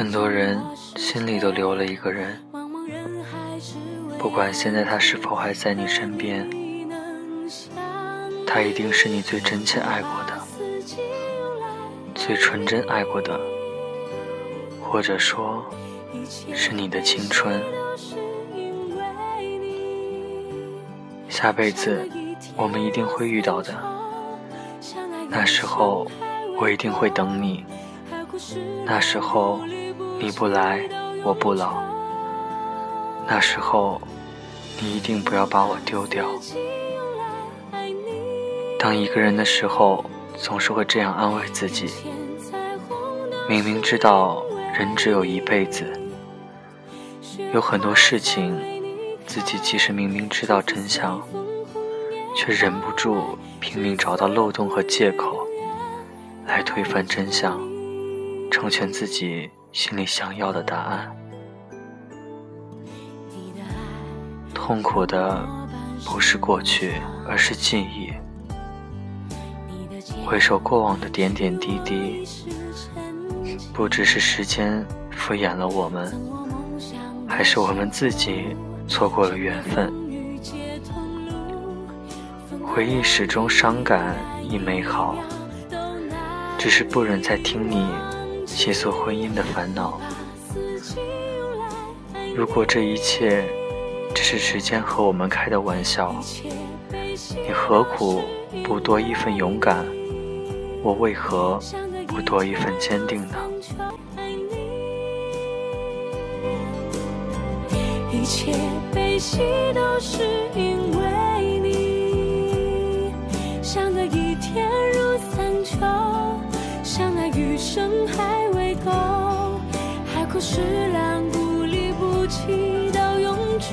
很多人心里都留了一个人，不管现在他是否还在你身边，他一定是你最真切爱过的。最纯真爱过的，或者说，是你的青春。下辈子我们一定会遇到的，那时候我一定会等你。那时候你不来，我不老。那时候你一定不要把我丢掉。当一个人的时候，总是会这样安慰自己。明明知道人只有一辈子，有很多事情，自己即使明明知道真相，却忍不住拼命找到漏洞和借口，来推翻真相，成全自己心里想要的答案。痛苦的不是过去，而是记忆。回首过往的点点滴滴。不知是时间敷衍了我们，还是我们自己错过了缘分。回忆始终伤感亦美好，只是不忍再听你细诉婚姻的烦恼。如果这一切只是时间和我们开的玩笑，你何苦不多一份勇敢？我为何不多一份坚定呢？一切悲喜都是因为你，相隔一天如三秋，相爱余生还够，海枯石烂不离不弃到永久。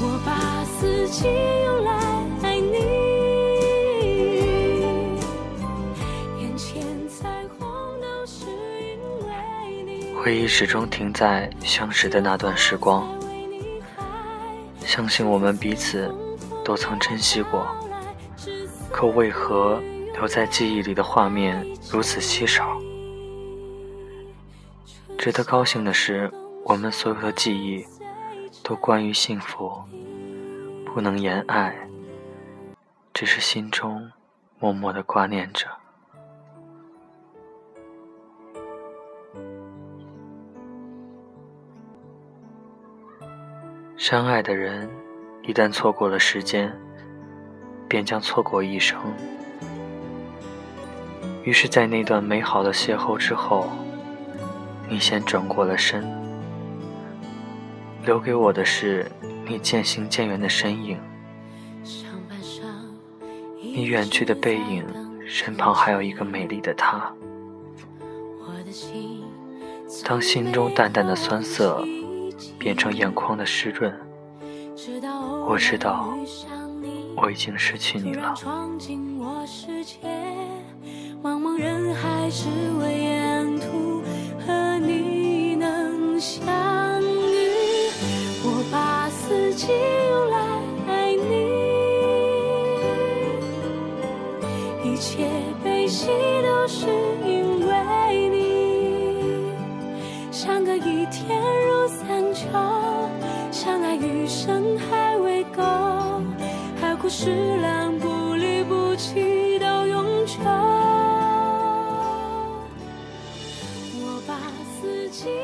我把四季用来爱你眼前彩虹都是。回忆始终停在相识的那段时光，相信我们彼此都曾珍惜过，可为何留在记忆里的画面如此稀少？值得高兴的是，我们所有的记忆都关于幸福，不能言爱，只是心中默默的挂念着。相爱的人，一旦错过了时间，便将错过一生。于是，在那段美好的邂逅之后，你先转过了身，留给我的是你渐行渐远的身影。你远去的背影，身旁还有一个美丽的她。当心中淡淡的酸涩。变成眼眶的湿润，我知道我已经失去你了。茫茫人海，只为沿途和你能相遇。我把四季用来爱你，一切悲喜都是因为你，相隔一天如三秋。相爱余生还未够，海枯石烂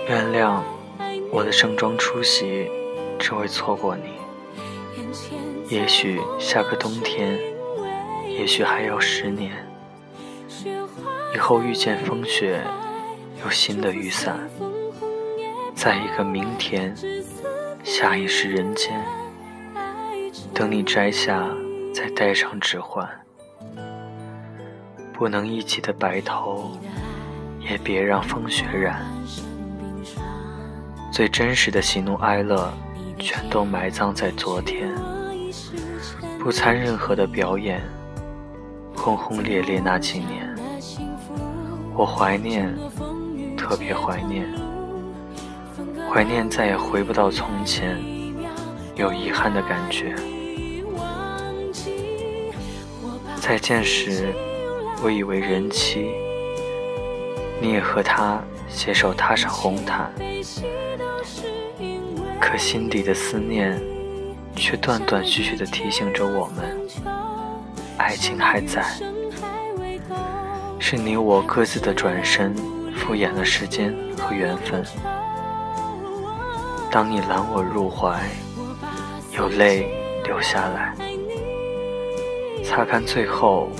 原谅我的盛装出席，只为错过你。也许下个冬天，也许还要十年，以后遇见风雪，有新的雨伞。在一个明天，下一世人间，等你摘下，再戴上指环。不能一起的白头，也别让风雪染。最真实的喜怒哀乐，全都埋葬在昨天。不参任何的表演，轰轰烈烈那几年，我怀念。特别怀念，怀念再也回不到从前，有遗憾的感觉。再见时，我以为人妻，你也和他携手踏上红毯，可心底的思念，却断断续续地提醒着我们，爱情还在，是你我各自的转身，敷衍了时间和缘分。当你揽我入怀，有泪流下来。擦干最后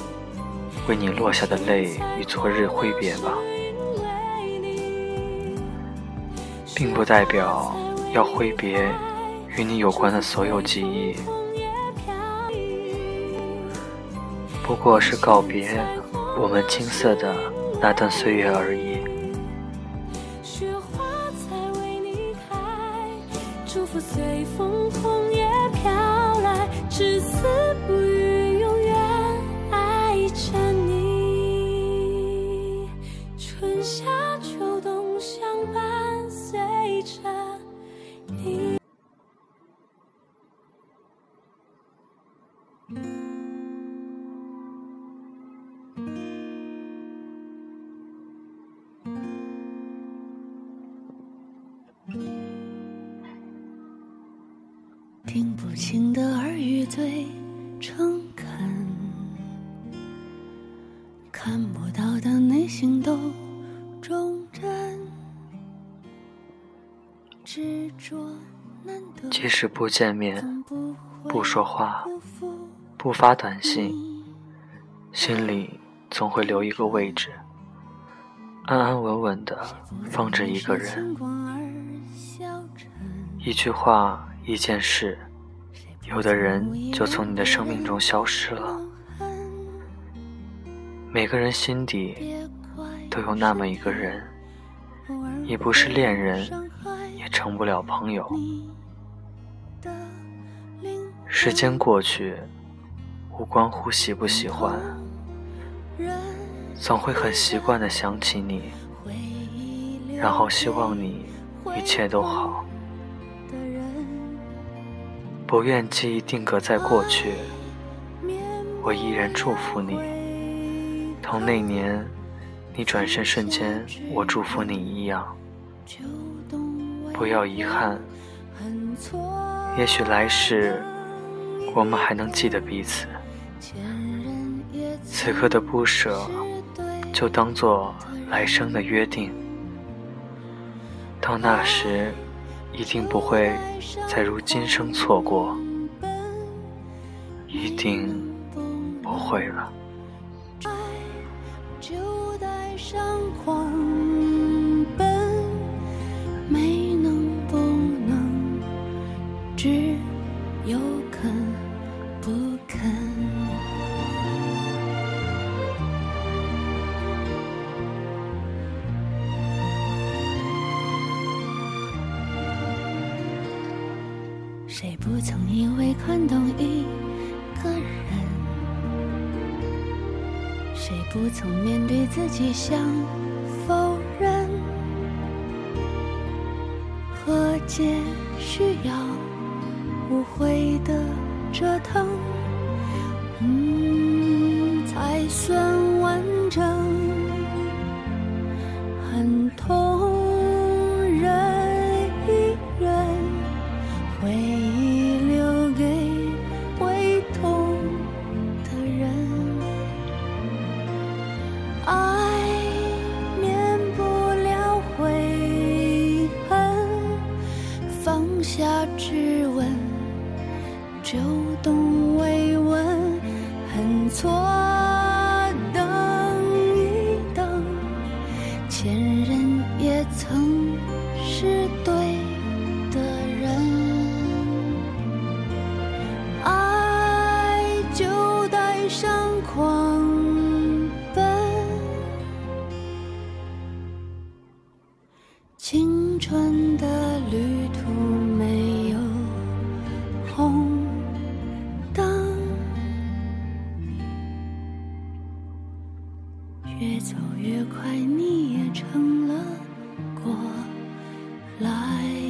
为你落下的泪，与昨日挥别吧，并不代表要挥别与你有关的所有记忆，不过是告别我们青涩的那段岁月而已。听不清的耳语最诚恳，看不到的内心都忠贞。执着难得，即使不见面，不说话，不发短信，心里总会留一个位置，安安稳稳的放着一个人。一句话。一件事，有的人就从你的生命中消失了。每个人心底都有那么一个人，你不是恋人，也成不了朋友。时间过去，无关乎喜不喜欢，总会很习惯的想起你，然后希望你一切都好。不愿记忆定格在过去，我依然祝福你，同那年你转身瞬间我祝福你一样。不要遗憾，也许来世我们还能记得彼此。此刻的不舍，就当做来生的约定。到那时。一定不会再如今生错过，一定不会了。谁不曾以为看懂一个人？谁不曾面对自己想否认？和解需要无悔的折腾，嗯，才算完整。越走越快你也成了过来。